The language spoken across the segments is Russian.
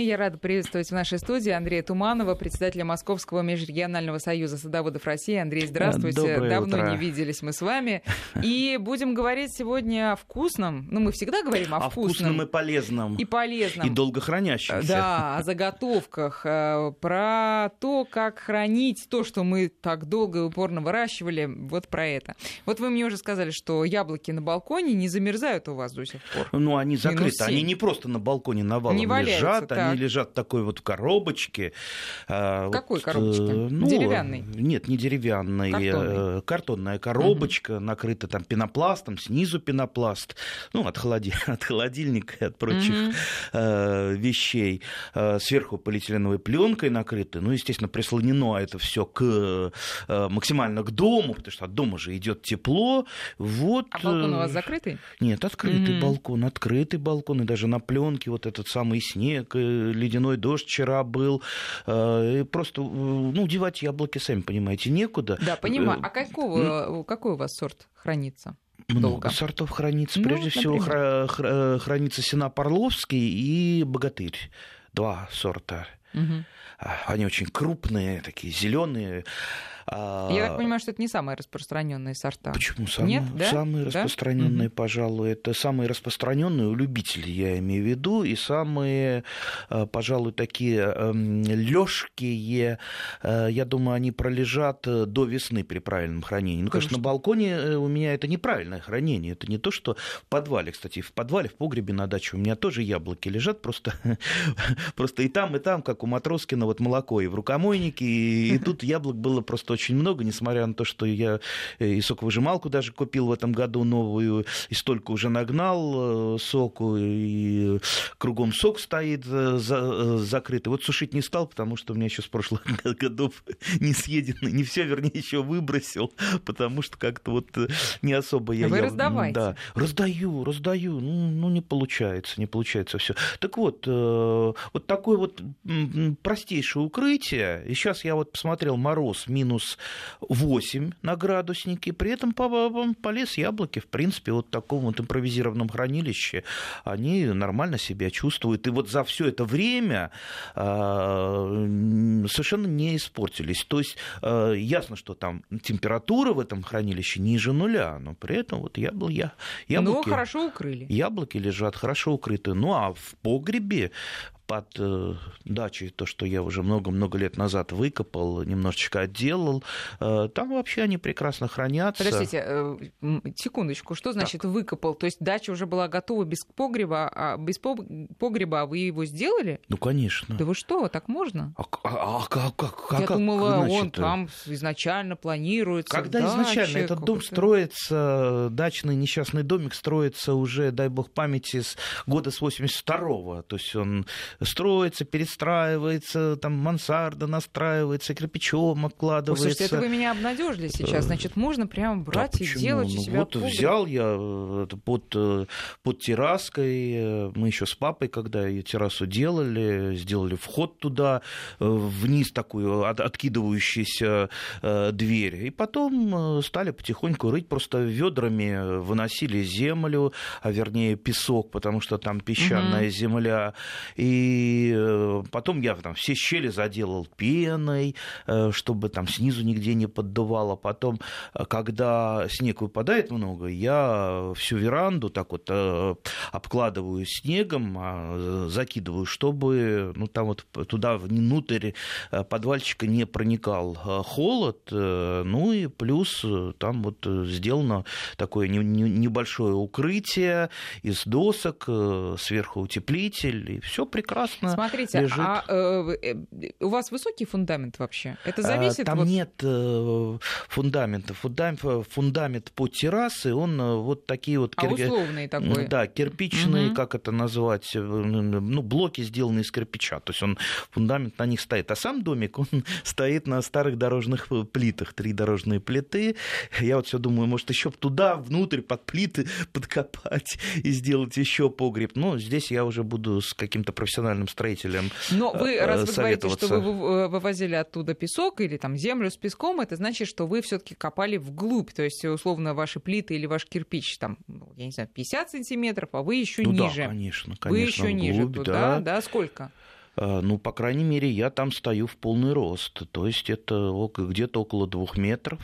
И я рада приветствовать в нашей студии Андрея Туманова, председателя Московского межрегионального союза садоводов России. Андрей, здравствуйте. Доброе Давно утро. не виделись мы с вами. И будем говорить сегодня о вкусном. Ну, мы всегда говорим о, О вкусном и полезном. и полезном. И долгохранящемся. Да, о заготовках, э, про то, как хранить то, что мы так долго и упорно выращивали, вот про это. Вот вы мне уже сказали, что яблоки на балконе не замерзают у вас до сих пор. Ну, они закрыты. Они не просто на балконе Не валяются, лежат, так. они лежат в такой вот коробочке. А, В какой вот, коробочке? э, ну, Деревянной? Нет, не деревянной. Картонной. э, Картонная коробочка, накрыта там пенопластом, снизу пенопласт. Ну, от, холоди... от холодильника и от прочих э, вещей. Сверху полиэтиленовой пленкой накрыты. Ну, естественно, прислонено это все к, максимально к дому, потому что от дома же идет тепло. Вот, А балкон у вас закрытый? нет, открытый Мгм. балкон, открытый балкон, и даже на пленке вот этот самый снег, ледяной дождь вчера был. э, И просто, э, ну, девать яблоки, сами понимаете, некуда. Да, понимаю. Э, А какого, какой у вас сорт хранится? Много долго? сортов хранится. Ну, Прежде всего например? хра- хра- хранится Сенап Орловский и Богатырь. Два сорта. А, Они очень крупные, такие зеленые. А, Я так понимаю, что это не самые распространенные сорта. Почему самые, Нет, да? самые Да? распространенные, Мгм. пожалуй, это самые распространенные у любителей, я имею в виду, и самые, э, пожалуй, такие легкие, я думаю, они пролежат э, до весны при правильном хранении. Ну, конечно, Конечно. на балконе э, у меня это неправильное хранение, это не то, что в подвале, кстати, в подвале, в погребе на даче у меня тоже яблоки лежат, просто, просто и там, и там, как у Матроскина, вот молоко и в рукомойнике, и, и тут яблок было просто очень много, несмотря на то, что я э, и соковыжималку даже купил в этом году новую, и столько уже нагнал э, соку, и кругом сок стоит э, за- закрытый. Вот сушить не стал, потому что у меня еще с прошлых годов не съедено, не все, вернее, еще выбросил, потому что как-то вот не особо я... Вы я- раздавайте. Да, раздаю, раздаю, ну, ну не получается, не получается все. Так вот, вот такое вот простейшее укрытие, и сейчас я вот посмотрел мороз минус 8 на градуснике, при этом по- по- полез яблоки, в принципе, вот в таком вот импровизированном хранилище, они нормально себя чувствуют, и вот за все это время а, совершенно не испортились. То есть э, ясно, что там температура в этом хранилище ниже нуля, но при этом вот ябл, я, Но яблоки, хорошо укрыли. яблоки лежат хорошо укрыты. Ну а в погребе под э, дачей, то, что я уже много-много лет назад выкопал, немножечко отделал, э, там вообще они прекрасно хранятся. Подождите, э, секундочку, что значит выкопал? То есть дача уже была готова без погреба, а без пог- погреба, а вы его сделали? Ну, конечно. Да вы что, так можно? А, а- а как, как, как- Я как думала, он иначе-то? там изначально планируется. Когда в изначально этот дом строится, дачный несчастный домик строится уже, дай бог памяти, с года с 82-го. То есть он строится, перестраивается, там мансарда настраивается, кирпичом Ой, обкладывается. Слушайте, это вы меня обнадежили сейчас. Значит, можно прямо Да брать и почему? делать у Ну себя Вот погреб. взял я э, под, э, под терраской, э, мы еще с папой, когда ее террасу делали, сделали вход туда, э, вниз такую от- откидывающуюся э, дверь, и потом э, стали потихоньку рыть, просто ведрами выносили землю, а вернее песок, потому что там песчаная Мгм. земля, и э, потом я там все щели заделал пеной, э, чтобы там снизу нигде не поддувало, потом э, когда снег выпадает много, я всю веранду так вот обкладываю снегом, а, закидываю, чтобы ну, там вот туда внутрь подвальчика не проникал холод. Ну и плюс там вот сделано такое не- не- небольшое укрытие из досок, сверху утеплитель, и все прекрасно. Смотрите, лежит. а э, э, у вас высокий фундамент вообще? Это зависит А, Там вот- нет э, фундамента. Фундамент, фундамент под террасой, он э, вот такие вот... а кир- условный такой? Да, кирпичные, Мгм. как это назвать, э, ну, блоки сделаны из кирпича. То есть он, фундамент на них стоит. А сам домик, он стоит на старых дорожных э, плитах. Три дорожные плиты. Я вот все думаю, может, еще туда, внутрь, под плиты подкопать и сделать еще погреб. Но здесь я уже буду с каким-то профессиональным строителем Но вы, э, раз вы говорите, что вы вы- вывозили оттуда песок или там землю с песком, это значит, что вы все-таки копали вглубь, то есть условно ваши плиты или ваш кирпич там, ну, я не знаю, 50 сантиметров, а вы еще Ну ниже. да, конечно, конечно. вы еще ниже вглубь, туда, да. Сколько? Ну, по крайней мере, я там стою в полный рост. То есть это где-то около двух метров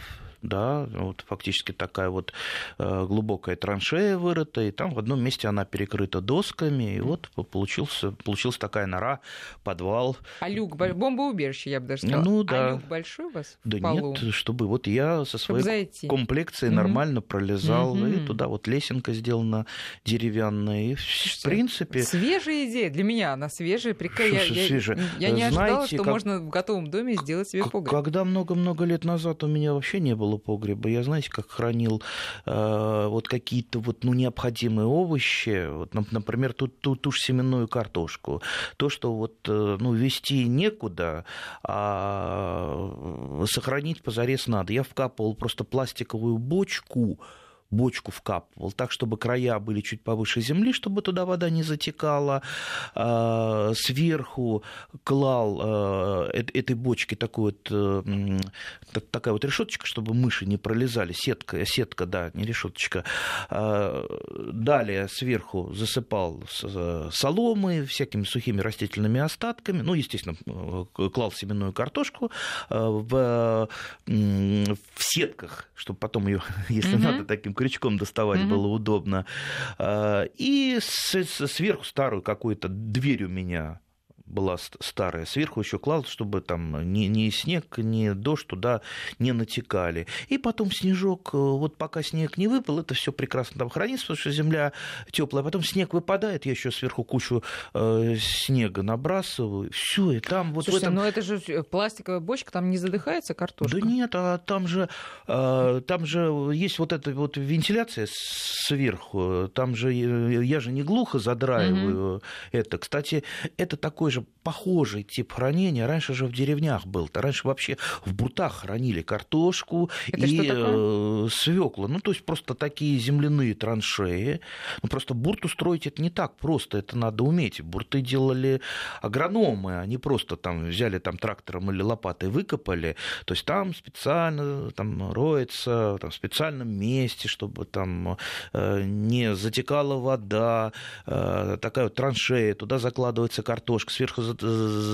да, вот фактически такая вот э, глубокая траншея вырыта, и там в одном месте она перекрыта досками, и вот получился, получилась такая нора, подвал. А люк, бомбоубежище, я бы даже сказала. Ну, да. А люк большой у вас Да полу? нет, чтобы вот я со своей зайти. комплекцией Мгм. нормально пролезал, и Мгм. туда вот лесенка сделана деревянная, и в Слушайте, принципе... Свежая идея. Для меня она свежая. Прикольно. Я, Что я- свежая? я не ожидала, Знаете, что как- можно в готовом доме сделать себе погреб. Когда много-много лет назад у меня вообще не было погреба, я, знаете, как хранил э, вот какие-то вот, ну, необходимые овощи, вот, нап- например, ту, ту, ту же семенную картошку. То, что вот, э, ну, вести некуда, а сохранить позарез надо. Я вкапывал просто пластиковую бочку, бочку вкапывал, так, чтобы края были чуть повыше земли, чтобы туда вода не затекала. А, Сверху клал эт- этой бочки такой вот, э, такая вот решеточка, чтобы мыши не пролезали. Сетка, сетка, да, не решеточка. А, Далее сверху засыпал э, соломой, всякими сухими растительными остатками. Ну, естественно, э, клал семенную картошку в, в сетках, чтобы потом ее, если Мгм. надо, таким крючком доставать Мгм. было удобно. А, И сверху старую какую-то дверь у меня была ст- старая, сверху еще клал, чтобы там ни, ни снег, ни дождь туда не натекали. И потом снежок, э, вот пока снег не выпал, это все прекрасно там хранится, потому что земля теплая. Потом снег выпадает, я еще сверху кучу э, снега набрасываю. Все, и там вот Слушайте, в этом... ну это же пластиковая бочка, там не задыхается картошка? Да нет, а там же, э, там же есть вот эта вот вентиляция сверху, там же я же не глухо задраиваю это. Кстати, это такой же похожий тип хранения. Раньше же в деревнях был. Раньше вообще в буртах хранили картошку Это и что свекла. Ну, то есть просто такие земляные траншеи. Ну, просто бурт устроить это не так просто, это надо уметь. Бурты делали агрономы, они просто там взяли там трактором или лопатой выкопали. То есть там специально там роется там, в специальном месте, чтобы там э, не затекала вода, э, такая вот траншея, туда закладывается картошка, сверху за-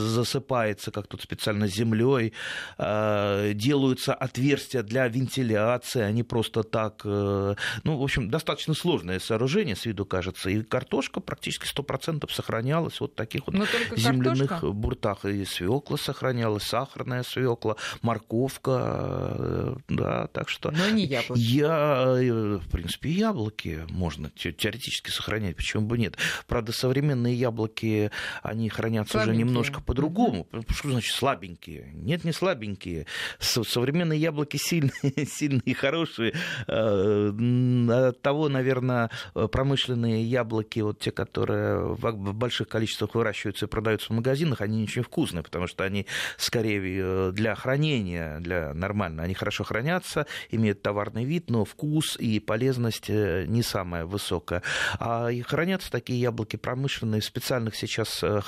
засыпается, как тут специально землей, э, делаются отверстия для вентиляции, они просто так, э, ну, в общем, достаточно сложное сооружение, с виду кажется, и картошка практически 100% сохранялась вот в таких вот земляных картошка? буртах, и свекла сохранялась, сахарная свекла, морковка, э, да, так что... Но не яблоки. Я, в принципе, яблоки можно те- теоретически сохранять, почему бы нет. Правда, современные яблоки, они хранятся уже Слабенькие. немножко по-другому. Что значит слабенькие? Нет, не слабенькие. Современные яблоки сильные, сильные и хорошие. Э, От того, наверное, промышленные яблоки, вот те, которые в больших количествах выращиваются и продаются в магазинах, они не очень вкусные, потому что они скорее э, для хранения, для нормально, они хорошо хранятся, имеют товарный вид, но вкус и полезность э, не самая высокая. А и хранятся такие яблоки промышленные в специальных сейчас э,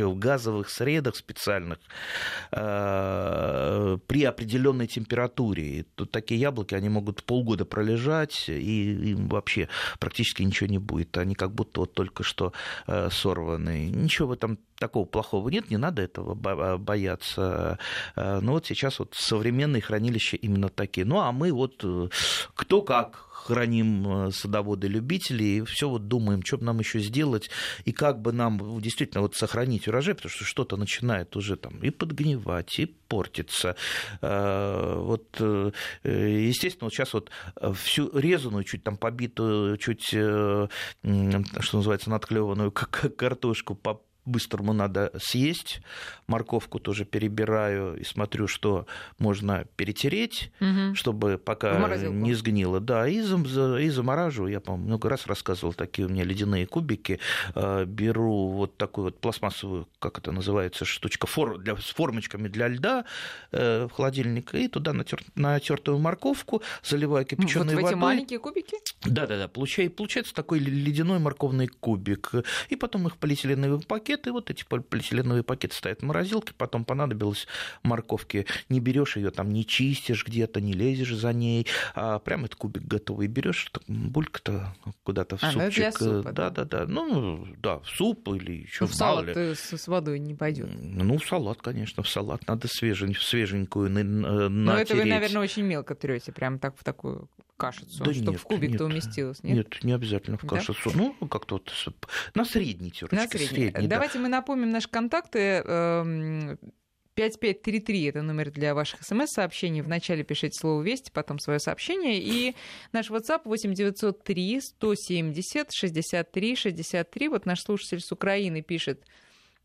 хранилищах, в газовых средах специальных, э, при определенной температуре. И тут такие яблоки, они могут полгода пролежать, и им вообще практически ничего не будет. Они как будто вот только что э, сорваны. Ничего в этом такого плохого нет, не надо этого бо- бояться. Э, Но вот сейчас вот современные хранилища именно такие. Ну, а мы вот э, кто как храним э, садоводы-любители, и все вот думаем, что бы нам еще сделать, и как бы нам ну, действительно вот сохранить урожай, потому что что-то начинает уже там и подгнивать, и портиться. Э, Вот, э, естественно, вот сейчас вот всю резаную, чуть там побитую, чуть, э, что называется, надклеванную картошку быстрому надо съесть. Морковку тоже перебираю и смотрю, что можно перетереть, Мгм. чтобы пока не сгнило. Да, и, зам- за- и замораживаю. Я, по-моему, много раз рассказывал, такие у меня ледяные кубики. Э, Беру вот такую вот пластмассовую, как это называется, штучка фор, для, с формочками для льда э, в холодильник, и туда натер, натертую морковку, заливаю Вот кипяченой в эти водой. маленькие кубики? Да, да, да. Получается, получается такой ледяной морковный кубик. И потом их в полиэтиленовый пакет пакеты, вот эти полиэтиленовые пакеты стоят в морозилке, потом понадобилось морковки, не берешь ее там, не чистишь где-то, не лезешь за ней, а прям этот кубик готовый берешь, булька-то куда-то в а, ну, супчик. супа, да, да, да, ну да, в суп или еще ну, в салат ли. с водой не пойдет. Ну, в салат, конечно, в салат надо свежень, свеженькую натереть. Но это вы, наверное, очень мелко трете, прям так в такую кашицу, да чтобы нет, в кубик-то уместилось, нет? Нет, не обязательно в кашицу. Да? Ну, как-то вот на средний терочке. На средний. средний Давайте да. мы напомним наши контакты. 5533 эм, это номер для ваших смс-сообщений. Вначале пишите слово «Вести», потом свое сообщение. И наш WhatsApp 8903 170 63 63. Вот наш слушатель с Украины пишет –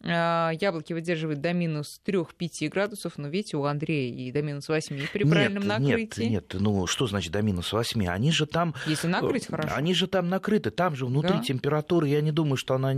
яблоки выдерживают до минус 3-5 градусов, но видите, у Андрея и до минус 8 при правильном нет, накрытии. Нет, нет, ну что значит до минус 8? Они же там... Если накрыть, хорошо. Они же там накрыты, там же внутри да? температура, я не думаю, что она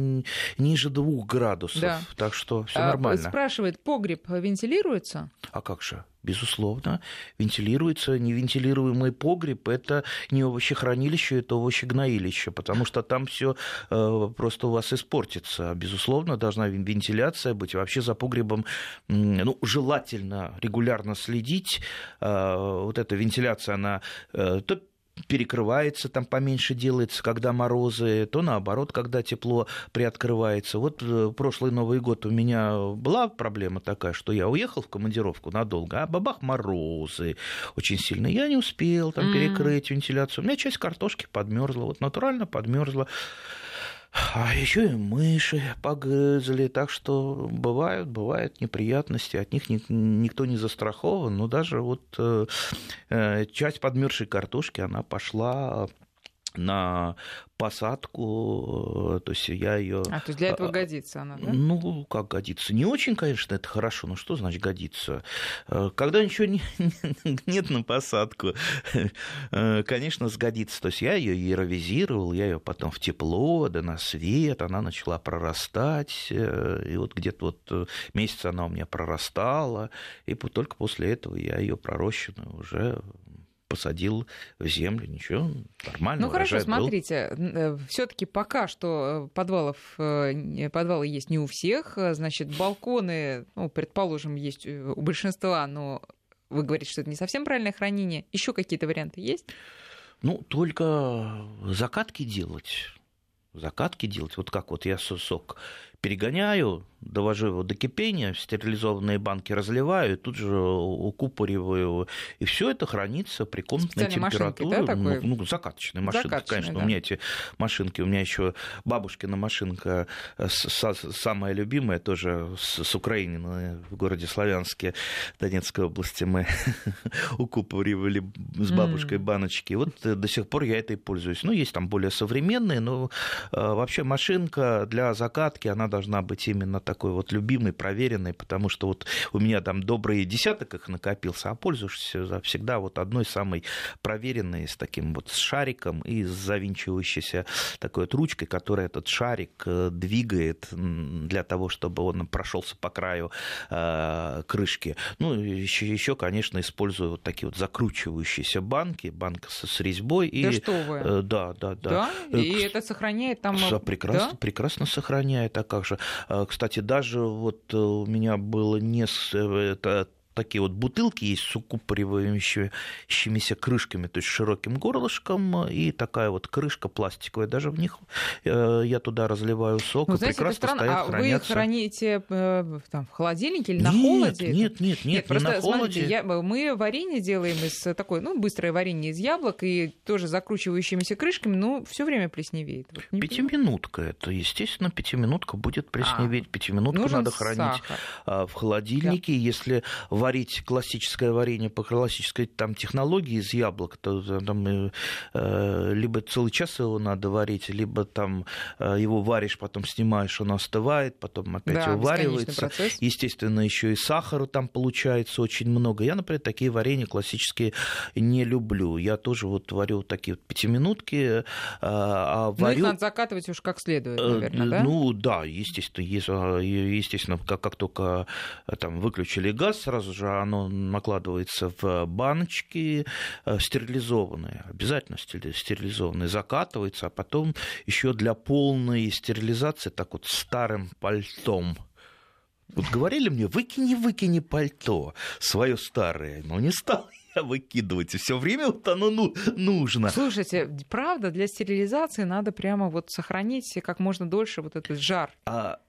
ниже 2 градусов. Да. Так что все а, нормально. Спрашивает, погреб вентилируется? А как же? Безусловно, вентилируется. Невентилируемый погреб – это не овощехранилище, это овощегноилище, потому что там все э, просто у вас испортится. Безусловно, должна вентиляция быть. Вообще за погребом ну, желательно регулярно следить. Э, вот эта вентиляция, она э, перекрывается, там поменьше делается, когда морозы, то наоборот, когда тепло приоткрывается. Вот э, прошлый Новый год у меня была проблема такая, что я уехал в командировку надолго, а бабах морозы очень сильно. Я не успел там перекрыть вентиляцию. У меня часть картошки подмерзла, вот натурально подмерзла. А еще и мыши погрызли, так что бывают, бывают неприятности, от них никто не застрахован, но даже вот э, э, часть подмерзшей картошки, она пошла на посадку, э, то есть я ее. А то есть для этого годится она, да? Ну, как годится. Не очень, конечно, это хорошо, но что значит годится? Э, когда ничего не, нет на посадку, э, конечно, сгодится. То есть я ее аэровизировал, я ее потом в тепло, да на свет, она начала прорастать, и вот где-то вот месяц она у меня прорастала, и только после этого я ее пророщенную уже посадил в землю, ничего, нормально. Ну хорошо, смотрите, э, все-таки пока что э, подвалов, э, подвалы есть не у всех, значит, балконы, ну, предположим, есть у большинства, но вы говорите, что это не совсем правильное хранение. Еще какие-то варианты есть? Ну, только закатки делать. Закатки делать. Вот как вот я сок перегоняю, довожу его до кипения, в стерилизованные банки разливаю, тут же укупориваю, и все это хранится при комнатной температуре. Да, ну, ну, закаточные машинки, закаточные, конечно. Да. У меня эти машинки, у меня еще бабушкина машинка самая любимая, тоже с, с Украины, в городе Славянске, Донецкой области мы укупоривали с бабушкой баночки. Вот э, до сих пор я этой пользуюсь. Ну, есть там более современные, но э, вообще машинка для закатки, она должна быть именно такой вот любимый, проверенный, потому что вот у меня там добрый десяток их накопился, а пользуешься всегда вот одной самой проверенной, с таким вот с шариком и с завинчивающейся такой вот ручкой, которая этот шарик э, двигает для того, чтобы он прошелся по краю э, крышки. Ну, еще, еще, конечно, использую вот такие вот закручивающиеся банки, банка с, с резьбой. Да и, что вы? Э, да, да, да. Да? И это сохраняет там... Да, прекрасно, да? прекрасно сохраняет. А как же? Кстати, даже вот у меня было не это такие вот бутылки есть с укупоривающимися крышками, то есть широким горлышком, и такая вот крышка пластиковая. Даже в них э, я туда разливаю сок, ну, и знаете, прекрасно стоят, а хранятся. вы храните э, там, в холодильнике или на нет, холоде? Нет, нет, нет, нет просто, на холоде. Смотрите, я, мы варенье делаем из такой, ну, быстрое варенье из яблок и тоже закручивающимися крышками, но все время плесневеет. Вот Пятиминутка это, естественно, пятиминутка будет плесневеть. А, Пятиминутку надо хранить сахар. А, в холодильнике. Да. Если варить классическое варенье по классической там технологии из яблок, то там э, э, либо целый час его надо варить, либо там э, его варишь, потом снимаешь, он остывает, потом опять да, уваривается. Естественно, еще и сахара там получается очень много. Я, например, такие варенья классические не люблю. Я тоже вот варю такие вот пятиминутки. А варю... Ну, их надо закатывать уж как следует, наверное, да? Ну, да, естественно. Естественно, как, как только там выключили газ, сразу же оно накладывается в баночки стерилизованные, обязательно стерилизованные, закатывается, а потом еще для полной стерилизации так вот старым пальтом вот говорили мне, выкини, выкини пальто свое старое, но не стал я выкидывать. И все время вот оно ну, нужно. Слушайте, правда, для стерилизации надо прямо вот сохранить как можно дольше вот этот жар. А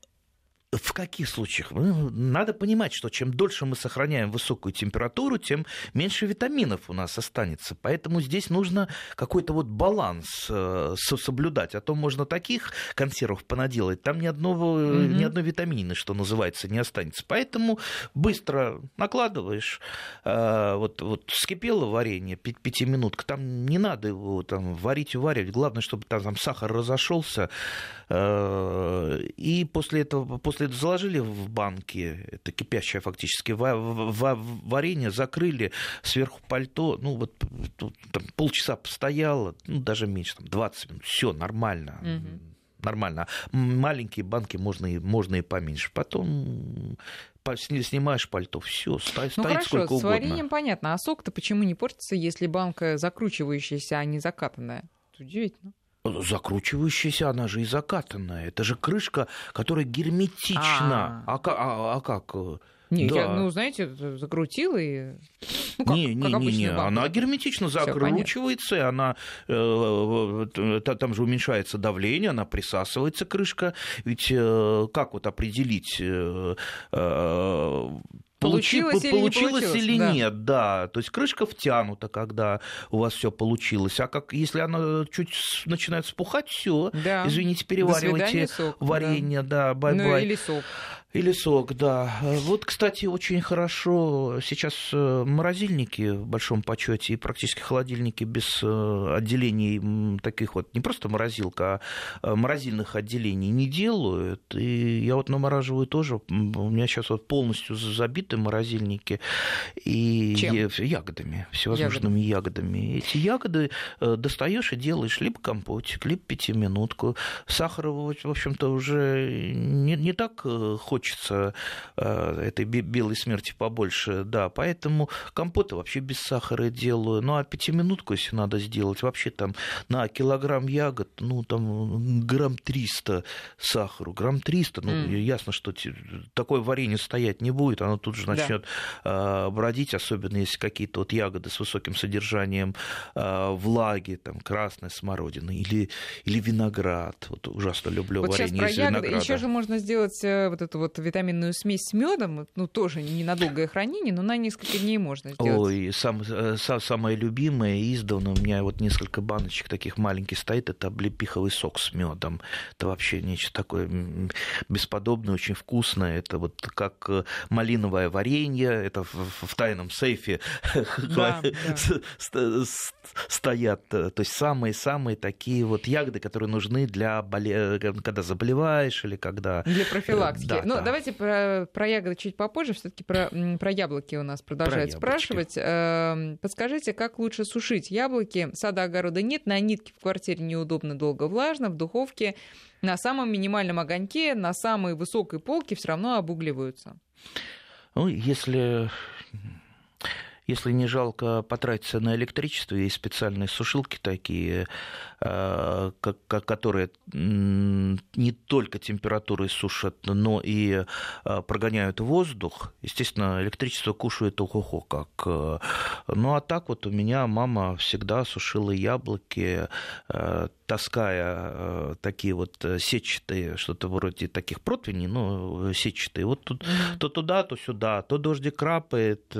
в каких случаях? Ну, надо понимать, что чем дольше мы сохраняем высокую температуру, тем меньше витаминов у нас останется. Поэтому здесь нужно какой-то вот баланс э, соблюдать. А то можно таких консервов понаделать, там ни, одного, mm-hmm. ни одной витамины, что называется, не останется. Поэтому быстро накладываешь. Э, вот, вот вскипело варенье, пятиминутка, там не надо его там, варить и варить. Главное, чтобы там, там сахар разошелся. Э, и после этого, после после этого заложили в банки, это кипящее фактически варенье, закрыли сверху пальто, ну вот там, полчаса постояло, ну даже меньше, там, 20 минут, все нормально. Угу. Нормально. Маленькие банки можно и, можно и поменьше. Потом снимаешь пальто, все, стоит, ну, стоит хорошо, сколько угодно. с вареньем понятно. А сок-то почему не портится, если банка закручивающаяся, а не закатанная? Удивительно закручивающаяся, она же и закатанная. Это же крышка, которая герметична. А, а, а, а как? Не, да. я, ну, знаете, закрутила и... Ну, как, не, не, не, не, она герметично закручивается, и она, э, э, там же уменьшается давление, она присасывается, крышка. Ведь э, как вот определить э, э, Получилось, или, получилось не получилось, или да. нет, да. То есть крышка втянута, когда у вас все получилось. А как если она чуть начинает спухать, все, да. извините, переваривайте сок, варенье, да, бай-бай. Ну, или сок. Или сок, да. Вот, кстати, очень хорошо сейчас э, морозильники в большом почете и практически холодильники без э, отделений таких вот, не просто морозилка, а э, морозильных отделений не делают. И я вот намораживаю тоже. У меня сейчас вот полностью забиты морозильники. И Чем? ягодами, всевозможными ягодами. ягодами. Эти ягоды достаешь и делаешь либо компотик, либо пятиминутку. Сахара, в общем-то, уже не, не так хочется хочется э, этой белой смерти побольше, да, поэтому компоты вообще без сахара делаю, ну а пятиминутку, если надо сделать, вообще там на килограмм ягод, ну там грамм 300 сахару, грамм 300, ну mm. ясно, что такое варенье стоять не будет, оно тут же начнет да. Э, бродить, особенно если какие-то вот ягоды с высоким содержанием э, влаги, там красная смородина или, или виноград, вот ужасно люблю вот варенье из ягоды. винограда. Еще же можно сделать вот эту вот вот витаминную смесь с медом, ну, тоже не на долгое хранение, но на несколько дней можно сделать. Ой, сам, э, сам, самое любимое, издавна у меня вот несколько баночек таких маленьких стоит, это облепиховый сок с медом. Это вообще нечто такое бесподобное, очень вкусное. Это вот как э, малиновое варенье, это в, в тайном сейфе да, да. стоят. То есть самые-самые такие вот ягоды, которые нужны для боле... когда заболеваешь или когда... Для профилактики. Да, ну, да. давайте про, про ягоды чуть попозже. Все-таки про, про яблоки у нас продолжают про спрашивать. Эм, подскажите, как лучше сушить яблоки? Сада огорода нет, на нитке в квартире неудобно, долго влажно, в духовке на самом минимальном огоньке, на самой высокой полке все равно обугливаются. Ну, если если не жалко потратиться на электричество, есть специальные сушилки такие, которые не только температурой сушат, но и э, прогоняют воздух. Естественно, электричество кушает ого-го как. Э, ну а так вот у меня мама всегда сушила яблоки, таская такие вот сетчатые, что-то вроде таких противней, но сетчатые. Вот тут, mm-hmm. то туда, то сюда, то дождик крапает,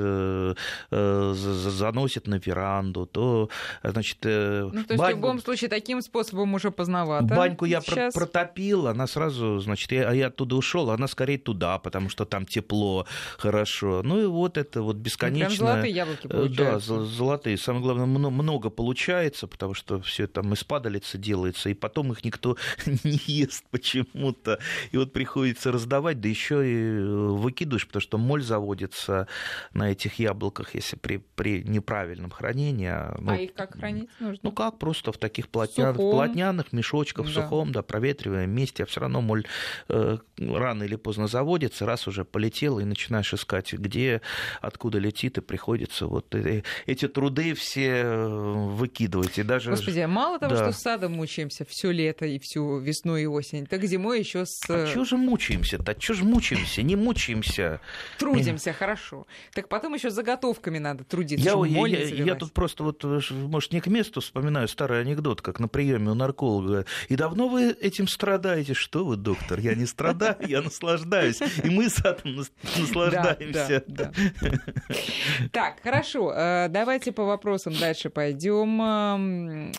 заносит на веранду, то, значит... Э, ну, то есть бань... в любом случае таким способом уже поздновато. Баньку я сейчас... протопил, она сразу, значит, я, я оттуда ушел, она скорее туда, потому что там тепло, хорошо. Ну и вот это вот бесконечно... Ну, прям золотые яблоки э, получаются. Да, золотые. Самое главное, много получается, потому что все там из падалицы делается, и потом их никто не ест почему-то. И вот приходится раздавать, да еще и э, выкидываешь, потому что моль заводится на этих яблоках, если при, при неправильном хранении. Ну, а их как хранить нужно? Ну как, просто в таких полотня... полотняных мешочках, да. в сухом, да, проветриваем месте, а все равно, моль, э, рано или поздно заводится, раз уже полетел, и начинаешь искать, где, откуда летит, и приходится вот э, эти труды все выкидывать. И даже... Господи, а мало того, да. что с садом мучаемся все лето и всю весну и осень, так зимой еще с... А что же мучаемся-то? Что же мучаемся? Не мучаемся. Трудимся, хорошо. Так потом еще заготовками надо трудиться. Я, я, я, я тут просто вот, может, не к месту вспоминаю старый анекдот, как на приеме у нарколога. И давно вы этим страдаете? Что вы, доктор? Я не страдаю, я наслаждаюсь. И мы с этим наслаждаемся. Так, хорошо. Э, давайте по вопросам дальше пойдем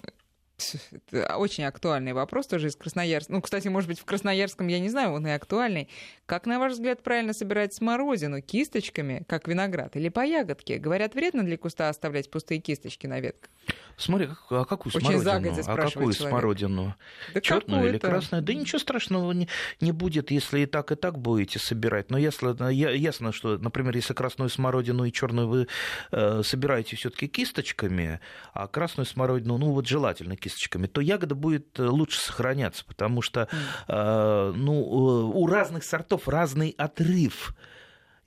очень актуальный вопрос тоже из Красноярска. Ну, кстати, может быть, в Красноярском, я не знаю, он и актуальный. Как, на ваш взгляд, правильно собирать смородину кисточками, как виноград, или по ягодке? Говорят, вредно для куста оставлять пустые кисточки на ветках. Смотри, а какую Очень смородину? А какую человек. смородину? Да Черную или красную? Да ничего страшного не, не будет, если и так, и так будете собирать. Но если, ясно, что, например, если красную смородину и черную вы э, собираете все-таки кисточками, а красную смородину, ну вот желательно кисточками, то ягода будет э, лучше сохраняться, потому что э, ну, э, у разных сортов разный отрыв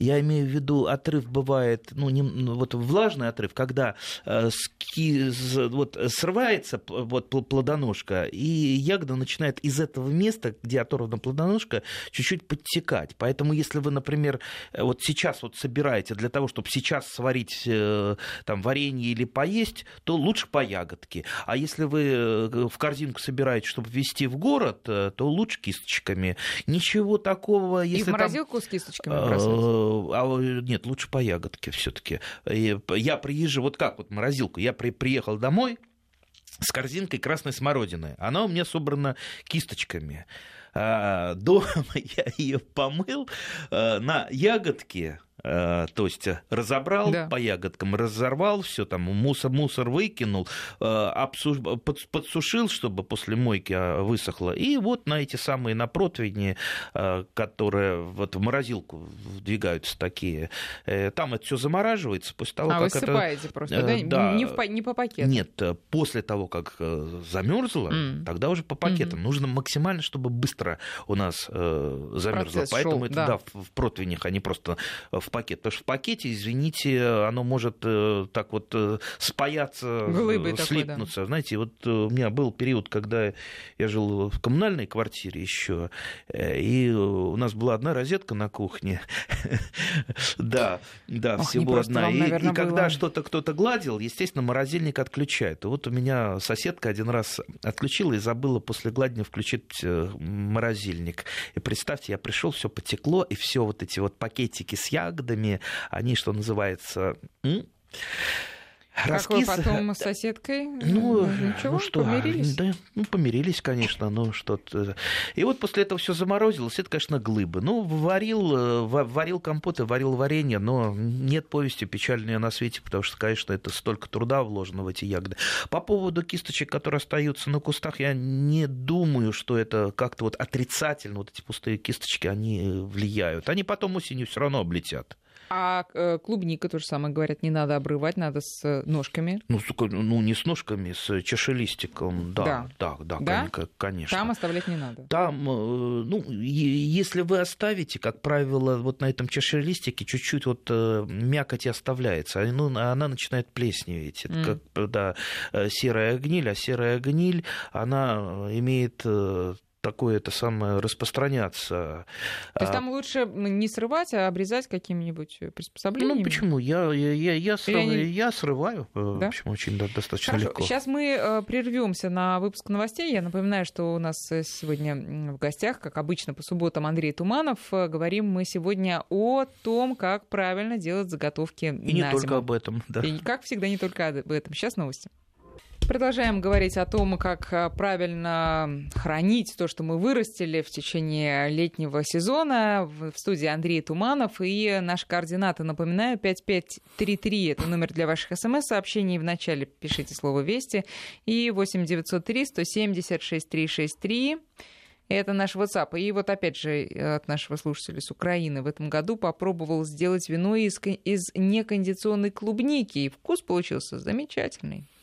я имею в виду, отрыв бывает, ну, не, ну вот влажный отрыв, когда э, ски, вот, срывается вот, плодоножка, и ягода начинает из этого места, где оторвана плодоножка, чуть-чуть подтекать. Поэтому, если вы, например, вот сейчас вот собираете для того, чтобы сейчас сварить э, там, варенье или поесть, то лучше по ягодке. А если вы э, в корзинку собираете, чтобы везти в город, э, то лучше кисточками. Ничего такого. Если и в морозилку там... с кисточками бросать? А нет, лучше по ягодке все-таки. Я приезжаю, вот как вот морозилку, я при, приехал домой с корзинкой красной смородины. Она у меня собрана кисточками. А, дома я ее помыл а, на ягодке то есть э, разобрал да. по ягодкам, разорвал все там, мусор, мусор выкинул, э, обсуш... подсушил, чтобы после мойки а, высохло. И вот на эти самые на противни, которые вот в морозилку вдвигаются такие, там это все замораживается после того, а как вы это... просто, да? да? Не, в, не по пакетам? Нет, после того, как замерзло, mm. тогда уже по пакетам. Mm-hmm. Нужно максимально, чтобы быстро у нас замерзло. Процесс Поэтому шел, это да. Да, в противнях, они просто в пакет. Потому что в пакете, извините, оно может э, так вот э, спаяться, Глыбой слипнуться. Такой, да. Знаете, вот у меня был период, когда я жил в коммунальной квартире еще, э, и у нас была одна розетка на кухне. Да, да, всего одна. И когда что-то кто-то гладил, естественно, морозильник отключает. вот у меня соседка один раз отключила и забыла после гладения включить морозильник. И представьте, я пришел, все потекло, и все вот эти вот пакетики с ягодами, ягодами, они, что называется, Раскис... Как вы потом с соседкой? Ну, Ничего, ну что, помирились? Да, ну, помирились, конечно, но что-то... И вот после этого все заморозилось, это, конечно, глыбы. Ну, варил, э, варил компоты, варил варенье, но нет повести печальнее на свете, потому что, конечно, это столько труда вложено в эти ягоды. По поводу кисточек, которые остаются на кустах, я не думаю, что это как-то вот отрицательно, вот эти пустые кисточки, они влияют. Они потом осенью все равно облетят. А э, клубника тоже самое говорят, не надо обрывать, надо с э, ножками. Ну, ну не с ножками, с чашелистиком, да, да, да, да, да? конечно. Там оставлять не надо. Там, э, ну, если вы оставите, как правило, вот на этом чашелистике чуть-чуть вот мякоть оставляется, ну, она начинает плесневеть. Это mm. как, да, серая гниль, а серая гниль, она имеет такое это самое распространяться. То есть а там лучше не срывать, а обрезать каким-нибудь приспособлением? Ну почему? Я, я, я, я, срыв... они... я срываю, э, да? в общем, очень достаточно Хорошо. легко. Сейчас мы э, прервемся на выпуск новостей. Я напоминаю, что у нас э, сегодня в гостях, как обычно, по субботам Андрей Туманов. Говорим мы сегодня о том, как правильно делать заготовки И не только об этом, да. И, как всегда, не только об этом. Сейчас новости. Продолжаем говорить о том, как э, правильно хранить то, что мы вырастили в течение летнего сезона. В студии Андрей Туманов и наши координаты. Напоминаю, 5533 – это номер для ваших смс-сообщений. Вначале пишите слово «Вести». И 8903 170 6363 это наш WhatsApp. И вот опять же от нашего слушателя с Украины в этом году попробовал сделать вино из, из некондиционной клубники. И вкус получился замечательный.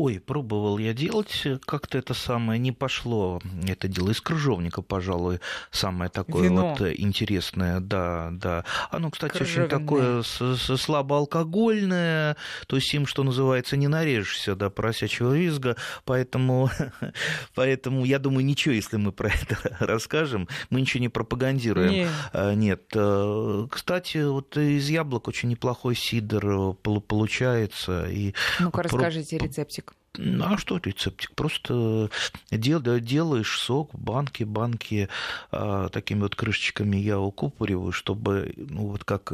Ой, пробовал я делать, как-то это самое не пошло. Это дело из крыжовника, пожалуй, самое такое Вино. вот интересное. Да, да. Оно, кстати, очень такое слабоалкогольное, то есть им, что называется, не нарежешься до поросячьего визга, поэтому, поэтому я думаю, ничего, если мы про это расскажем, мы ничего не пропагандируем. Нет. А, нет. Э, кстати, вот из яблок очень неплохой сидр э, получается. И Ну-ка, расскажите рецептик. Ну, а что рецептик? Просто дел, делаешь сок, банки, банки а, такими вот крышечками я укупориваю, чтобы, ну, вот как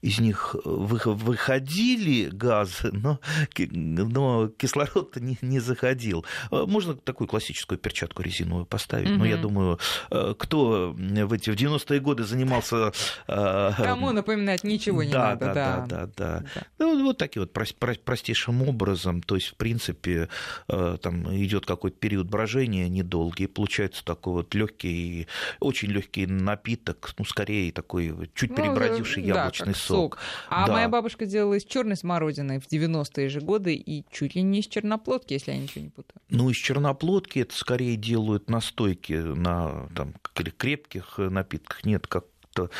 из них выходили газы, но, но кислород не, не заходил. А, можно такую классическую перчатку резиновую поставить, mm-hmm. но я думаю, а, кто в эти в 90-е годы занимался... Кому напоминать ничего не да, надо, да. Да, да, да. да. Ну, вот таким вот простейшим образом, то есть, в принципе, э, там идет какой-то период брожения недолгий, получается такой вот легкий, очень легкий напиток, ну, скорее такой чуть ну, перебродивший яблочный да, сок. сок. А да. моя бабушка делала из черной смородины в 90-е же годы и чуть ли не из черноплодки, если я ничего не путаю. Ну, из черноплодки это скорее делают настойки на там, крепких напитках. Нет, как что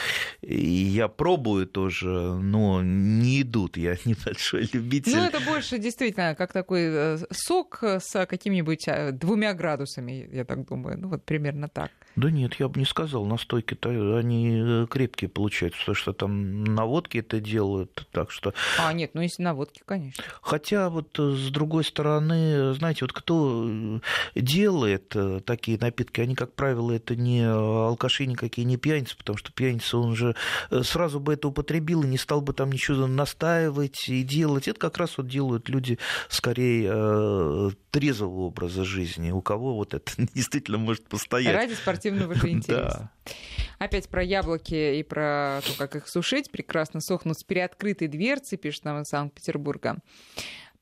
я пробую тоже, но не идут. Я небольшой любитель. Ну, это больше действительно как такой э, сок с какими-нибудь э, двумя градусами, я так думаю. Ну, вот примерно так. Да нет, я бы не сказал. Настойки-то они э, крепкие получаются, потому что там на водке это делают. Так что... А, нет, ну если на водке, конечно. Хотя вот с другой стороны, знаете, вот кто делает такие напитки, они, как правило, это не алкаши никакие, не пьяницы, потому что пьяница, он же э, сразу бы это употребил и не стал бы там ничего настаивать и делать. Это как раз вот делают люди скорее э, трезвого образа жизни, у кого вот это действительно может постоять. Ради спортивного же интереса. Да. Опять про яблоки и про то, как их сушить. Прекрасно сохнут с переоткрытой дверцей, пишет нам из Санкт-Петербурга.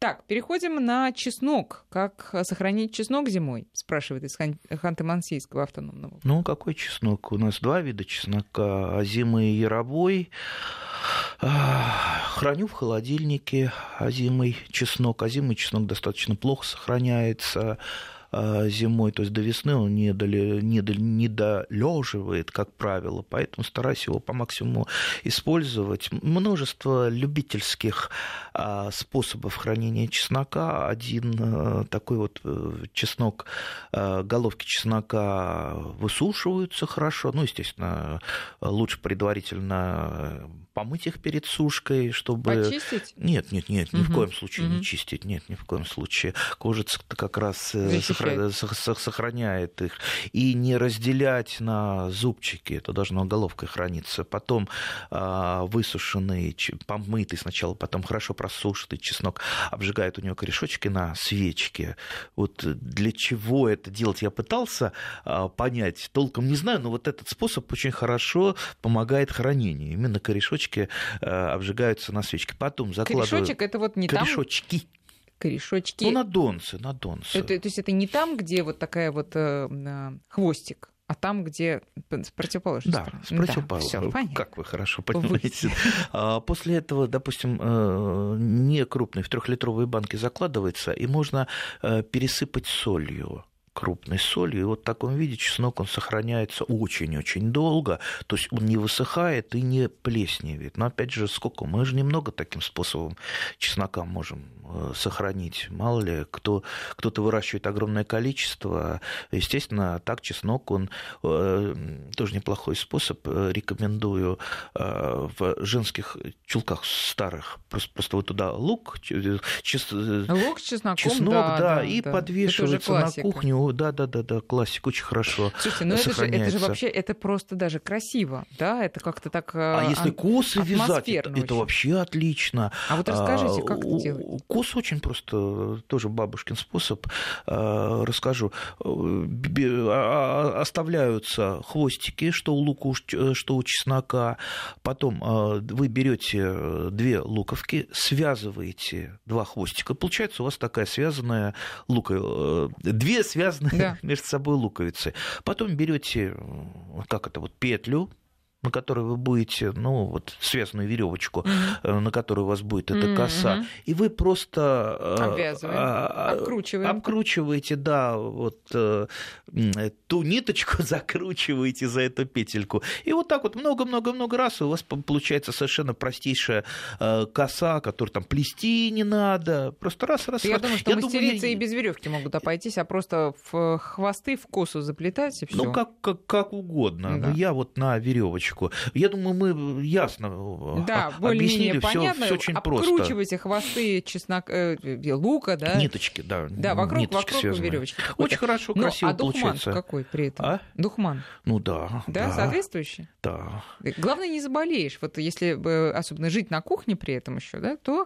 Так, переходим на чеснок. Как сохранить чеснок зимой? Спрашивает из Ханты-Мансийского автономного. Ну, какой чеснок? У нас два вида чеснока. Озимый и яровой. Храню в холодильнике озимый чеснок. Озимый чеснок достаточно плохо сохраняется. А, зимой, то есть до весны он не, доли, не, доли, не долеживает, как правило, поэтому стараюсь его по максимуму использовать. Множество любительских а, способов хранения чеснока. Один а, такой вот э, чеснок, головки чеснока высушиваются хорошо, ну, естественно, лучше предварительно помыть их перед сушкой, чтобы... Почистить? Нет, нет, нет, ни угу. в коем случае угу. не чистить, нет, ни в коем случае. Кожица как раз э, сохраняет. сохраняет их. И не разделять на зубчики, это должно головкой храниться. Потом а, высушенный, помытый сначала, потом хорошо просушенный чеснок обжигает у него корешочки на свечке. Вот для чего это делать, я пытался а, понять, толком не знаю, но вот этот способ очень хорошо помогает хранению. Именно корешочки а, обжигаются на свечке. Потом закладываю... Корешочек это вот не корешочки. там корешочки. Ну, на донце, на донце. Это, то есть это не там, где вот такая вот э, э хвостик, а там, где с противоположной да, стороны. с противоположной. Да, как вы хорошо понимаете. А после этого, допустим, э, не крупный в трехлитровые банки закладывается, и можно э, пересыпать солью крупной солью. И вот в таком виде чеснок он сохраняется очень-очень долго. То есть он не высыхает и не плесневеет. Но опять же, сколько? Мы же немного таким способом чеснока можем э, сохранить. Мало ли, кто, кто-то выращивает огромное количество. Естественно, так чеснок, он э, тоже неплохой способ. Э, рекомендую в женских чулках старых. Просто, просто вот туда лук, чес, лук с чесноком, чеснок, да, да, да и да. подвешивается на кухню да, да, да, да, классик, очень хорошо. Слушайте, ну это же, это же вообще, это просто даже красиво, да, это как-то так А если косы вязать, это, это вообще отлично. А вот расскажите, как это делать? Кос очень просто, тоже бабушкин способ, а, расскажу. А, а, оставляются хвостики, что у лука, что у чеснока, потом вы берете две луковки, связываете два хвостика, получается у вас такая связанная лука, э, две связанные да. между собой луковицы. Потом берете, как это вот, петлю, на которой вы будете, ну, вот связанную веревочку, mm-hmm. на которой у вас будет эта коса, и вы просто Обвязываем. А, обкручиваем. обкручиваете, да, вот э, ту ниточку закручиваете за эту петельку. И вот так вот много-много-много раз у вас получается совершенно простейшая э, коса, которую там плести не надо. Просто раз-раз. Я думаю, что я мастерицы думаю, и без веревки могут обойтись, а просто в хвосты в косу заплетать и все. Ну, как, как, как угодно. Да. Но я вот на веревочку. Я думаю, мы ясно э, да, объяснили все, все очень просто. Обкручивайте хвосты чеснок, э, лука, да? Ниточки, да. Да, вокруг, ниточки вокруг веревочки. Очень хорошо, ну, красиво а получается. духман какой при этом? А? Духман. Ну да. Да, да соответствующий? Да. Главное, не заболеешь. Вот если особенно жить на кухне при этом еще, да, то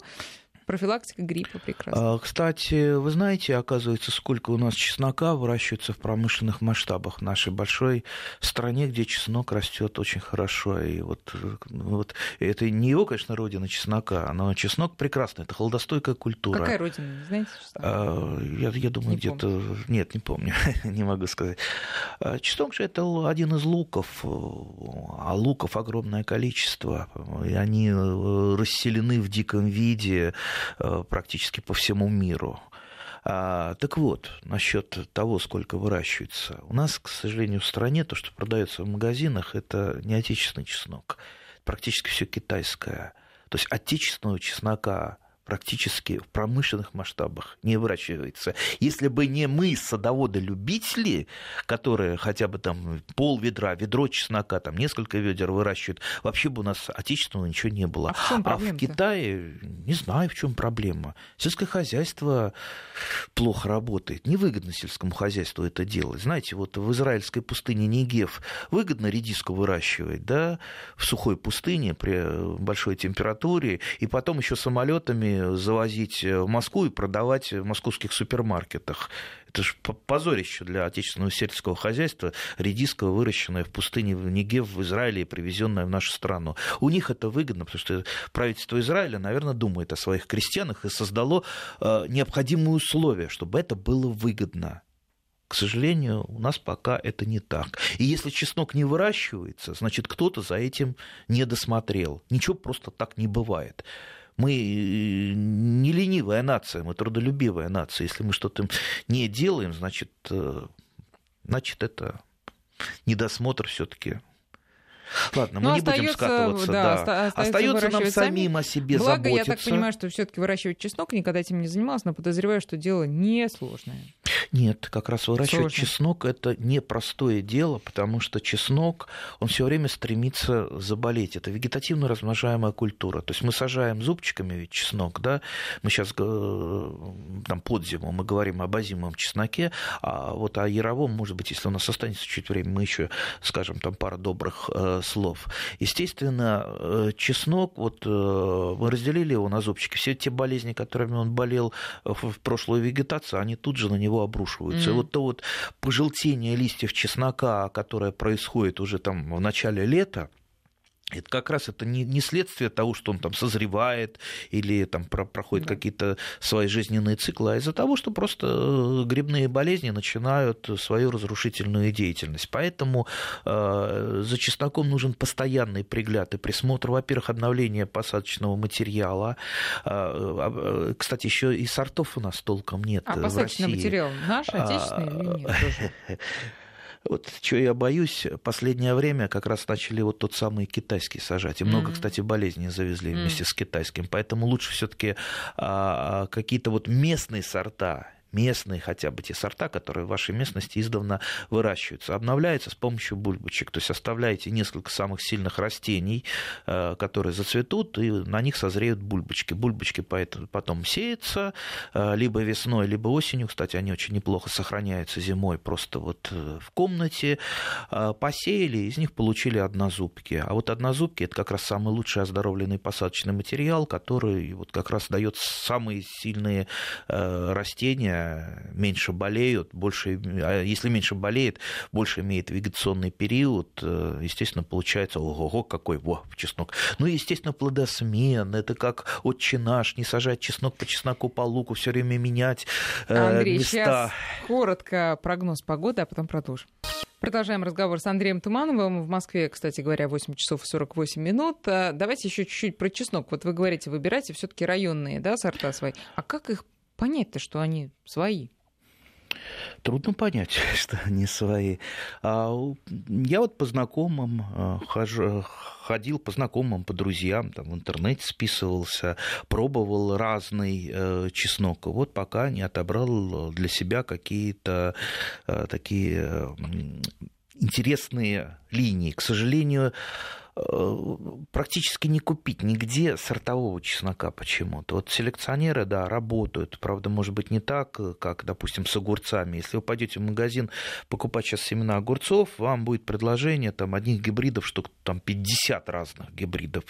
Профилактика гриппа прекрасно. А, кстати, вы знаете, оказывается, сколько у нас чеснока выращивается в промышленных масштабах в нашей большой стране, где чеснок растет очень хорошо. И вот, вот это не его, конечно, родина чеснока, но чеснок прекрасный, это холодостойкая культура. Какая родина, знаете? Что? А, я, я думаю, где-то... Нет, не помню, не могу сказать. А, чеснок же это один из луков, а луков огромное количество, и они э, расселены в диком виде практически по всему миру. А, так вот, насчет того, сколько выращивается. У нас, к сожалению, в стране то, что продается в магазинах, это не отечественный чеснок. Практически все китайское. То есть отечественного чеснока практически в промышленных масштабах не выращивается. Если бы не мы, садоводы-любители, которые хотя бы там пол ведра, ведро чеснока, там несколько ведер выращивают, вообще бы у нас отечественного ничего не было. А в, а в Китае, не знаю, в чем проблема. Сельское хозяйство плохо работает. Невыгодно сельскому хозяйству это делать. Знаете, вот в израильской пустыне Негев выгодно редиску выращивать, да, в сухой пустыне при большой температуре, и потом еще самолетами завозить в Москву и продавать в московских супермаркетах. Это же позорище для отечественного сельского хозяйства, редиска, выращенная в пустыне в Негев, в Израиле и привезенная в нашу страну. У них это выгодно, потому что правительство Израиля, наверное, думает о своих крестьянах и создало э, необходимые условия, чтобы это было выгодно. К сожалению, у нас пока это не так. И если чеснок не выращивается, значит, кто-то за этим не досмотрел. Ничего просто так не бывает. Мы э, не ленивая нация, мы трудолюбивая нация. Если мы что-то не делаем, значит, э, значит это недосмотр все-таки Ладно, мы Но ну, не будем скатываться. Да, да. Остается нам самим сами. о себе Благо, заботиться. я так понимаю, что все-таки выращивать чеснок никогда этим не занималась, но подозреваю, что дело несложное. Нет, как раз выращивать Сложно. чеснок это непростое дело, потому что чеснок, он все время стремится заболеть. Это вегетативно размножаемая культура. То есть мы сажаем зубчиками ведь чеснок, да, мы сейчас э, там под зиму мы говорим об озимом чесноке, а вот о яровом, может быть, если у нас останется чуть времени, мы еще скажем там пару добрых э, слов. Естественно, э, чеснок, вот мы разделили его на зубчики, все те болезни, которыми он болел в прошлую вегетацию, они тут же на него обрушиваются. Mm-hmm. И вот то вот пожелтение листьев чеснока, которое происходит уже там в начале лета, это как раз это не, не следствие того, что он там созревает или там про, проходит да. какие-то свои жизненные циклы, а из-за того, что просто э, грибные болезни начинают свою разрушительную деятельность. Поэтому э, за чесноком нужен постоянный пригляд и присмотр. Во-первых, обновление посадочного материала. Э, кстати, еще и сортов у нас толком нет. А посадочный материал наш, отечественный а, или нет? Вот что я боюсь, последнее время как раз начали вот тот самый китайский сажать. И много, mm-hmm. кстати, болезней завезли mm-hmm. вместе с китайским. Поэтому лучше все-таки а, какие-то вот местные сорта местные хотя бы те сорта, которые в вашей местности издавна выращиваются. Обновляется с помощью бульбочек. То есть оставляете несколько самых сильных растений, э, которые зацветут, и на них созреют бульбочки. Бульбочки потом сеются э, либо весной, либо осенью. Кстати, они очень неплохо сохраняются зимой просто вот э, в комнате. Посеяли, из них получили однозубки. А вот однозубки – это как раз самый лучший оздоровленный посадочный материал, который вот как раз дает самые сильные растения, меньше болеют, больше, а если меньше болеет, больше имеет вегетационный период, э, естественно, получается, ого-го, какой, во, чеснок. Ну, естественно, плодосмен, это как отче наш, не сажать чеснок по чесноку, по луку, все время менять э, Андрей, места. сейчас коротко прогноз погоды, а потом продолжим. Продолжаем разговор с Андреем Тумановым. В Москве, кстати говоря, 8 часов и 48 минут. А, давайте еще чуть-чуть про чеснок. Вот вы говорите, выбирайте все-таки районные да, сорта свои. А как их понять-то, что они свои? Трудно понять, что они свои. А я вот по знакомым а, хожу, ходил по знакомым, по друзьям, там в интернете списывался, пробовал разный э, чеснок. Вот пока не отобрал для себя какие-то э, такие интересные линии. К сожалению, практически не купить нигде сортового чеснока почему-то. Вот селекционеры, да, работают. Правда, может быть, не так, как, допустим, с огурцами. Если вы пойдете в магазин покупать сейчас семена огурцов, вам будет предложение там одних гибридов, штук там 50 разных гибридов.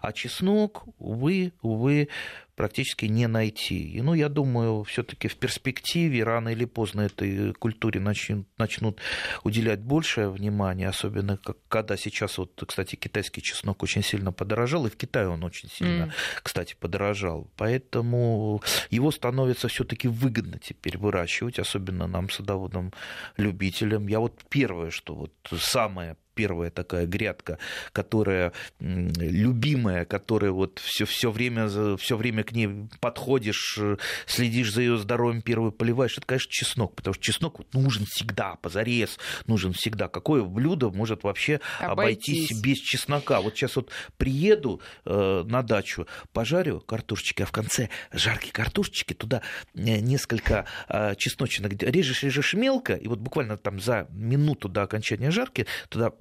А чеснок, увы, увы, практически не найти. И, ну, я думаю, все-таки в перспективе рано или поздно этой культуре начнут, начнут уделять большее внимание, особенно как, когда сейчас, вот, кстати, китайский чеснок очень сильно подорожал, и в Китае он очень сильно, mm. кстати, подорожал. Поэтому его становится все-таки выгодно теперь выращивать, особенно нам, садоводам, любителям. Я вот первое, что вот самое первая такая грядка, которая любимая, которая вот все, все, время, все время к ней подходишь, следишь за ее здоровьем, первый поливаешь, это, конечно, чеснок, потому что чеснок вот нужен всегда, позарез нужен всегда. Какое блюдо может вообще обойтись, обойтись без чеснока? Вот сейчас вот приеду э, на дачу, пожарю картошечки, а в конце жарки картошечки, туда э, несколько э, чесночных режешь, режешь мелко, и вот буквально там за минуту до окончания жарки туда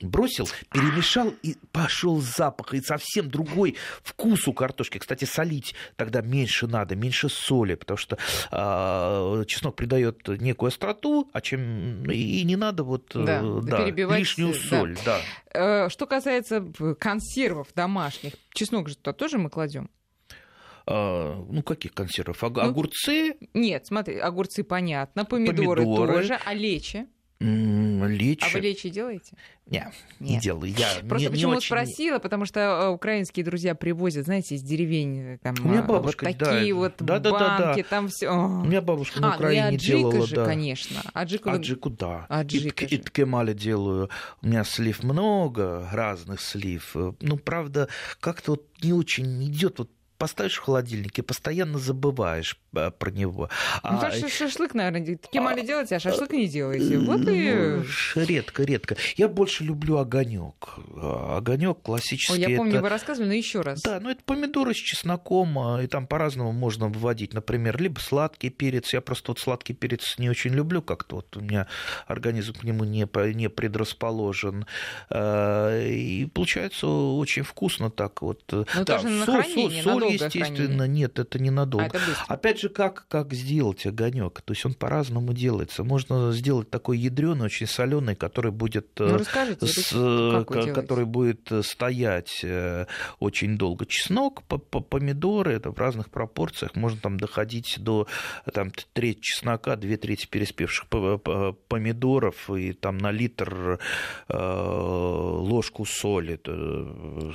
бросил, перемешал и пошел запах. И совсем другой вкус у картошки. Кстати, солить тогда меньше надо, меньше соли, потому что э, чеснок придает некую остроту, а чем и не надо вот да, э, да, лишнюю соль. Да. Да. Э, что касается консервов домашних, чеснок же туда тоже мы кладем? А, ну, каких консервов? Ну, огурцы? Нет, смотри, огурцы понятно, помидоры, помидоры. тоже, а лечи? Лечь. А вы лечи делаете? Не, не делаю. Я Просто не, почему не очень... спросила, потому что э, украинские друзья привозят, знаете, из деревень э, там У меня бабушка, вот такие да, вот да, банки, да, да, там все. У меня бабушка на а, Украине ну и делала, же, да. конечно. Аджику, аджику да. Аджика и, и ткемали делаю. У меня слив много, разных слив. Ну, правда, как-то вот не очень идет вот поставишь в холодильнике, постоянно забываешь э, про него. Ну, а... шашлык, наверное, кемали а... делаете, а шашлык не делаете. Вот и... Ну, редко, редко. Я больше люблю огонек. Огонек классический. Ой, я помню, это... вы рассказывали, но еще раз. Да, ну это помидоры с чесноком, а, и там по-разному можно выводить. Например, либо сладкий перец. Я просто вот сладкий перец не очень люблю, как-то вот у меня организм к нему не, не предрасположен. А, и получается очень вкусно так вот. Ну, да, тоже на соль, соль, соль естественно, нет, это ненадолго. А, это Опять же, как, как сделать огонек? То есть он по-разному делается. Можно сделать такой ядреный, очень соленый, который будет, ну, расскажите, с, как который будет стоять э, очень долго. Чеснок, помидоры, это в разных пропорциях. Можно там доходить до там, треть чеснока, две трети переспевших помидоров и там на литр э, ложку соли,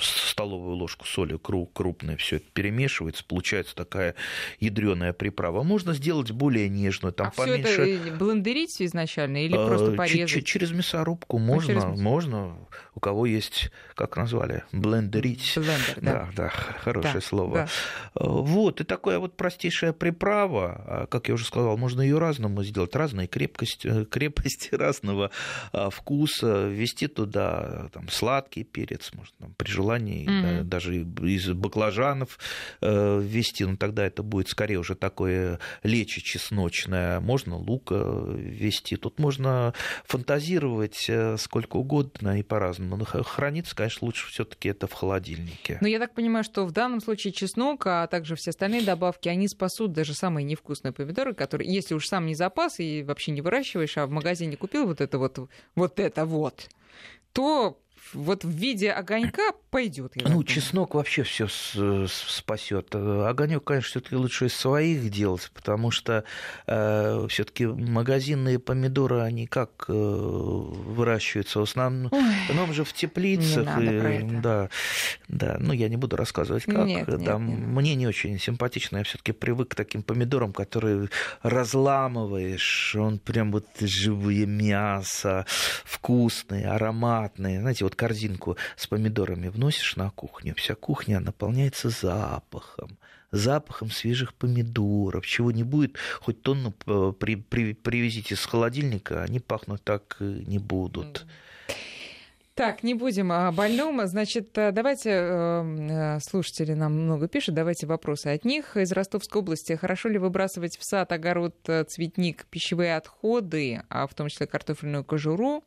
столовую ложку соли крупной, все это перемешивается, получается такая ядреная приправа. Можно сделать более нежную, там а поменьше. Все это блендерить изначально или просто а, порезать? Через мясорубку можно, а, через... можно. У кого есть, как назвали, блендерить. Блендер, да. Да, да, хорошее да, слово. Да. Вот, и такая вот простейшая приправа, а, как я уже сказал, можно ее разному сделать, разные крепкости, э, крепости разного вкуса, ввести туда там, сладкий перец, можно там, при желании, mm-hmm. да, даже из баклажанов ввести, но тогда это будет скорее уже такое лечи чесночное. Можно лук ввести. Тут можно фантазировать э, сколько угодно и по-разному. Но хранится, конечно, лучше все-таки это в холодильнике. Но я так понимаю, что в данном случае чеснок, а также все остальные добавки, они спасут даже самые невкусные помидоры, которые, если уж сам не запас и вообще не выращиваешь, а в магазине купил вот это вот, вот это вот, то вот в виде огонька пойдет. Ну, чеснок вообще все спасет. Огонек, конечно, все-таки лучше из своих делать, потому что э, все-таки магазинные помидоры, они как э, выращиваются? В основном, Ой, же в теплицах. И, да, да. Ну, я не буду рассказывать, как. Нет, да, нет, нет. Мне не очень симпатично. Я все-таки привык к таким помидорам, которые разламываешь, он прям вот живое мясо, вкусные, ароматные. Знаете, вот корзинку с помидорами вносишь на кухню, вся кухня наполняется запахом запахом свежих помидоров, чего не будет, хоть тонну э, при, при, привезите с холодильника, они пахнуть так не будут. Так, не будем о больном. Значит, э, давайте, э, слушатели нам много пишут, давайте вопросы от них. Из Ростовской области. Хорошо ли выбрасывать в сад, огород, цветник пищевые отходы, а в том числе картофельную кожуру?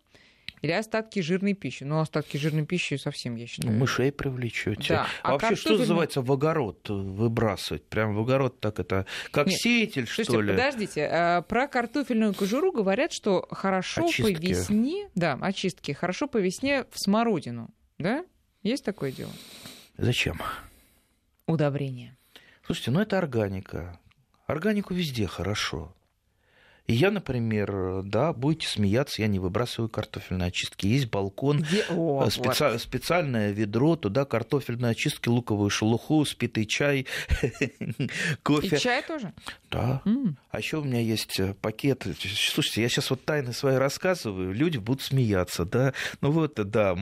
Или остатки жирной пищи. Ну, остатки жирной пищи совсем, я считаю. Мышей привлечете. Да. А, а вообще, что называется в огород выбрасывать? Прям в огород так это... Как Нет. сеятель, Слушайте, что ли? подождите. А, про картофельную кожуру говорят, что хорошо очистки. по весне... Да, очистки. Хорошо по весне в смородину. Да? Есть такое дело? Зачем? Удобрение. Слушайте, ну это органика. Органику везде хорошо. И я, например, да, будете смеяться, я не выбрасываю картофельные очистки. Есть балкон, Где... О, э, специ... вот. специальное ведро, туда картофельные очистки, луковую шелуху, спитый чай, кофе. И чай тоже? Да. Mm. А еще у меня есть э, пакет. Слушайте, я сейчас вот тайны свои рассказываю, люди будут смеяться, да. Ну вот, да.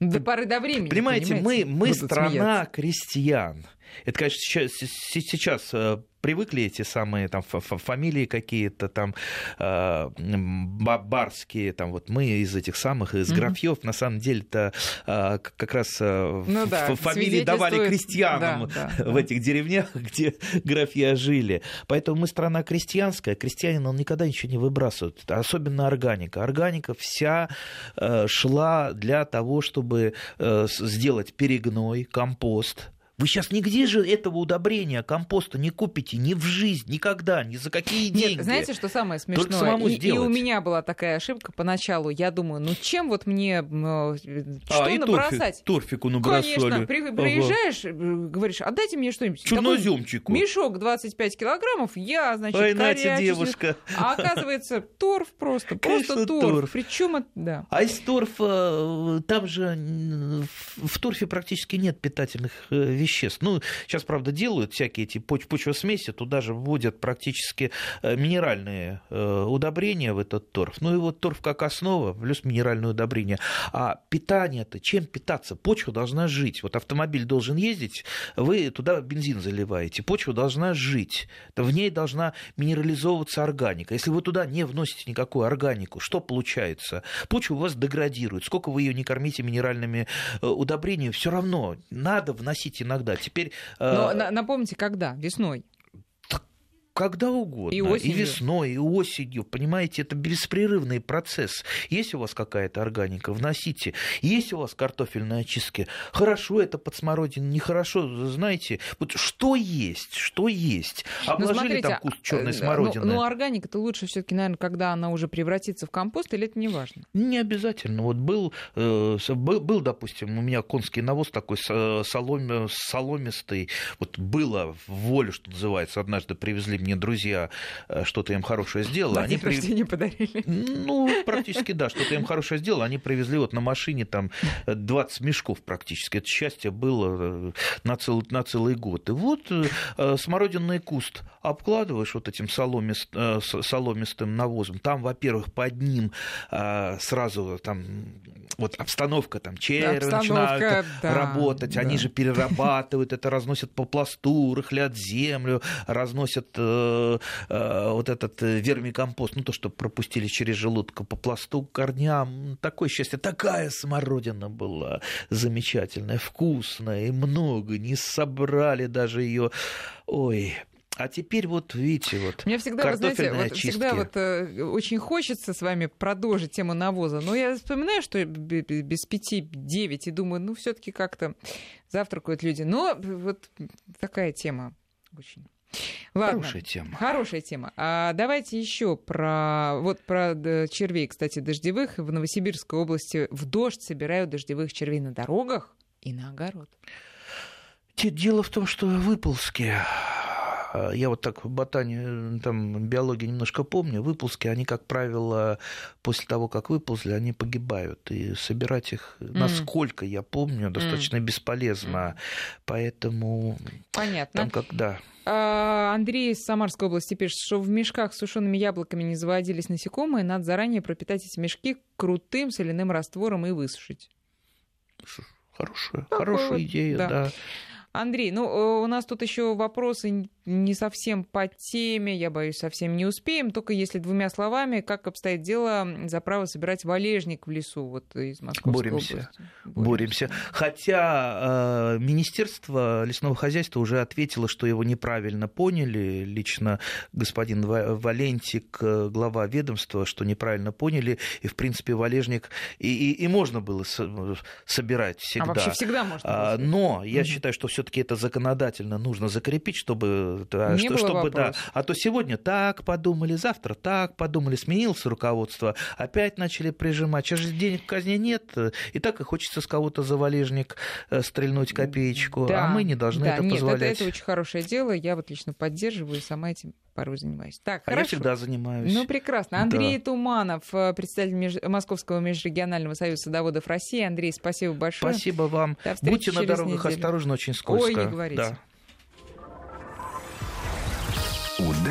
До поры до времени. Понимаете, мы, мы страна смеяться. крестьян. Это, конечно, сейчас, сейчас э, привыкли эти самые там фамилии какие-то там э, барские, там вот мы из этих самых, из графьев, mm-hmm. на самом деле-то э, как раз э, ну, да, фамилии давали крестьянам да, да, в да. этих деревнях, где графья жили. Поэтому мы страна крестьянская, крестьянин, он никогда ничего не выбрасывает, особенно органика. Органика вся э, шла для того, чтобы э, сделать перегной, компост, вы сейчас нигде же этого удобрения, компоста не купите ни в жизнь, никогда, ни за какие деньги. Нет, знаете, что самое смешное? Только самому и, и у меня была такая ошибка поначалу. Я думаю, ну чем вот мне э, что а, набросать? Торфик, торфику набросали. Конечно, при, приезжаешь, ага. Э, говоришь, отдайте мне что-нибудь. Черноземчику. Мешок 25 килограммов, я, значит, Ой, Натя, девушка. А оказывается, торф просто, просто торф. торф. Причем, да. А из торфа, там же в торфе практически нет питательных веществ веществ. Ну, сейчас, правда, делают всякие эти почвосмеси, туда же вводят практически э, минеральные э, удобрения в этот торф. Ну и вот торф как основа, плюс минеральные удобрения. А питание-то, чем питаться? Почва должна жить. Вот автомобиль должен ездить, вы туда бензин заливаете. Почва должна жить. В ней должна минерализовываться органика. Если вы туда не вносите никакую органику, что получается? Почва у вас деградирует. Сколько вы ее не кормите минеральными э, удобрениями, все равно надо вносить иногда иногда. Теперь... Но э... напомните, когда? Весной? Когда угодно. И, осенью. и весной, и осенью. Понимаете, это беспрерывный процесс. Есть у вас какая-то органика, вносите. Есть у вас картофельные очистки. Хорошо, это под смородину, нехорошо. Знаете, вот что есть, что есть. Ну, Обложили смотрите, там куст черной смородины. Ну, ну органика-то лучше все-таки, наверное, когда она уже превратится в компост, или это не важно? Не обязательно. Вот был, э, был, был допустим, у меня конский навоз такой соломи, соломистый. Вот было в волю, что называется. Однажды привезли мне мне друзья э, что-то им хорошее сделали. Они при... подарили. Ну, практически да, что-то им хорошее сделали. Они привезли вот на машине там 20 мешков практически. Это счастье было э, на целый, на целый год. И вот э, смородинный куст обкладываешь вот этим соломист, соломистым навозом. Там, во-первых, под ним сразу там вот обстановка, там черви да, начинают да, работать, да. они же перерабатывают это, разносят по пласту, рыхлят землю, разносят э, э, вот этот э, вермикомпост, ну то, что пропустили через желудок по пласту, корням. Такое счастье, такая смородина была замечательная, вкусная и много, не собрали даже ее. Ой, а теперь вот видите, вот Мне всегда, вы знаете, вот всегда вот э, очень хочется с вами продолжить тему навоза, но я вспоминаю, что без пяти девять и думаю, ну все таки как-то завтракают люди. Но вот такая тема очень Ладно. Хорошая тема. Хорошая тема. А давайте еще про вот про червей, кстати, дождевых. В Новосибирской области в дождь собирают дождевых червей на дорогах и на огород. Дело в том, что а, я вот так в ботане, там, биологии немножко помню, выползки, они, как правило, после того, как выползли, они погибают. И собирать их, mm. насколько я помню, достаточно mm. бесполезно. Поэтому... Понятно. Там как, да. А, Андрей из Самарской области пишет, что в мешках с сушеными яблоками не заводились насекомые, надо заранее пропитать эти мешки крутым соляным раствором и высушить. Хорошая, хорошая вот, идея, да. да. Андрей, ну э, у нас тут еще вопросы не совсем по теме, я боюсь, совсем не успеем. Только если двумя словами, как обстоит дело за право собирать валежник в лесу вот из Московской Боремся. области? Боремся. Боремся. Хотя э, Министерство лесного хозяйства уже ответило, что его неправильно поняли. Лично господин Валентик, э, глава ведомства, что неправильно поняли. И, в принципе, валежник и, и, и можно было собирать всегда. А вообще всегда можно было. А, но я угу. считаю, что все-таки это законодательно нужно закрепить, чтобы да, Не что, было чтобы, вопроса. да. А то сегодня так подумали, завтра так подумали, сменилось руководство, опять начали прижимать. Сейчас же денег в казне нет, и так и хочется с кого-то за валежник э, стрельнуть копеечку, да, а мы не должны да, это нет, позволять. Это, это очень хорошее дело, я вот лично поддерживаю и сама этим порой занимаюсь. Так, а хорошо. я всегда занимаюсь. Ну, прекрасно. Андрей да. Туманов, э, представитель меж... Московского межрегионального союза садоводов России. Андрей, спасибо большое. Спасибо вам. Будьте на дорогах неделю. осторожны, очень скользко. Ой, не говорите. Да.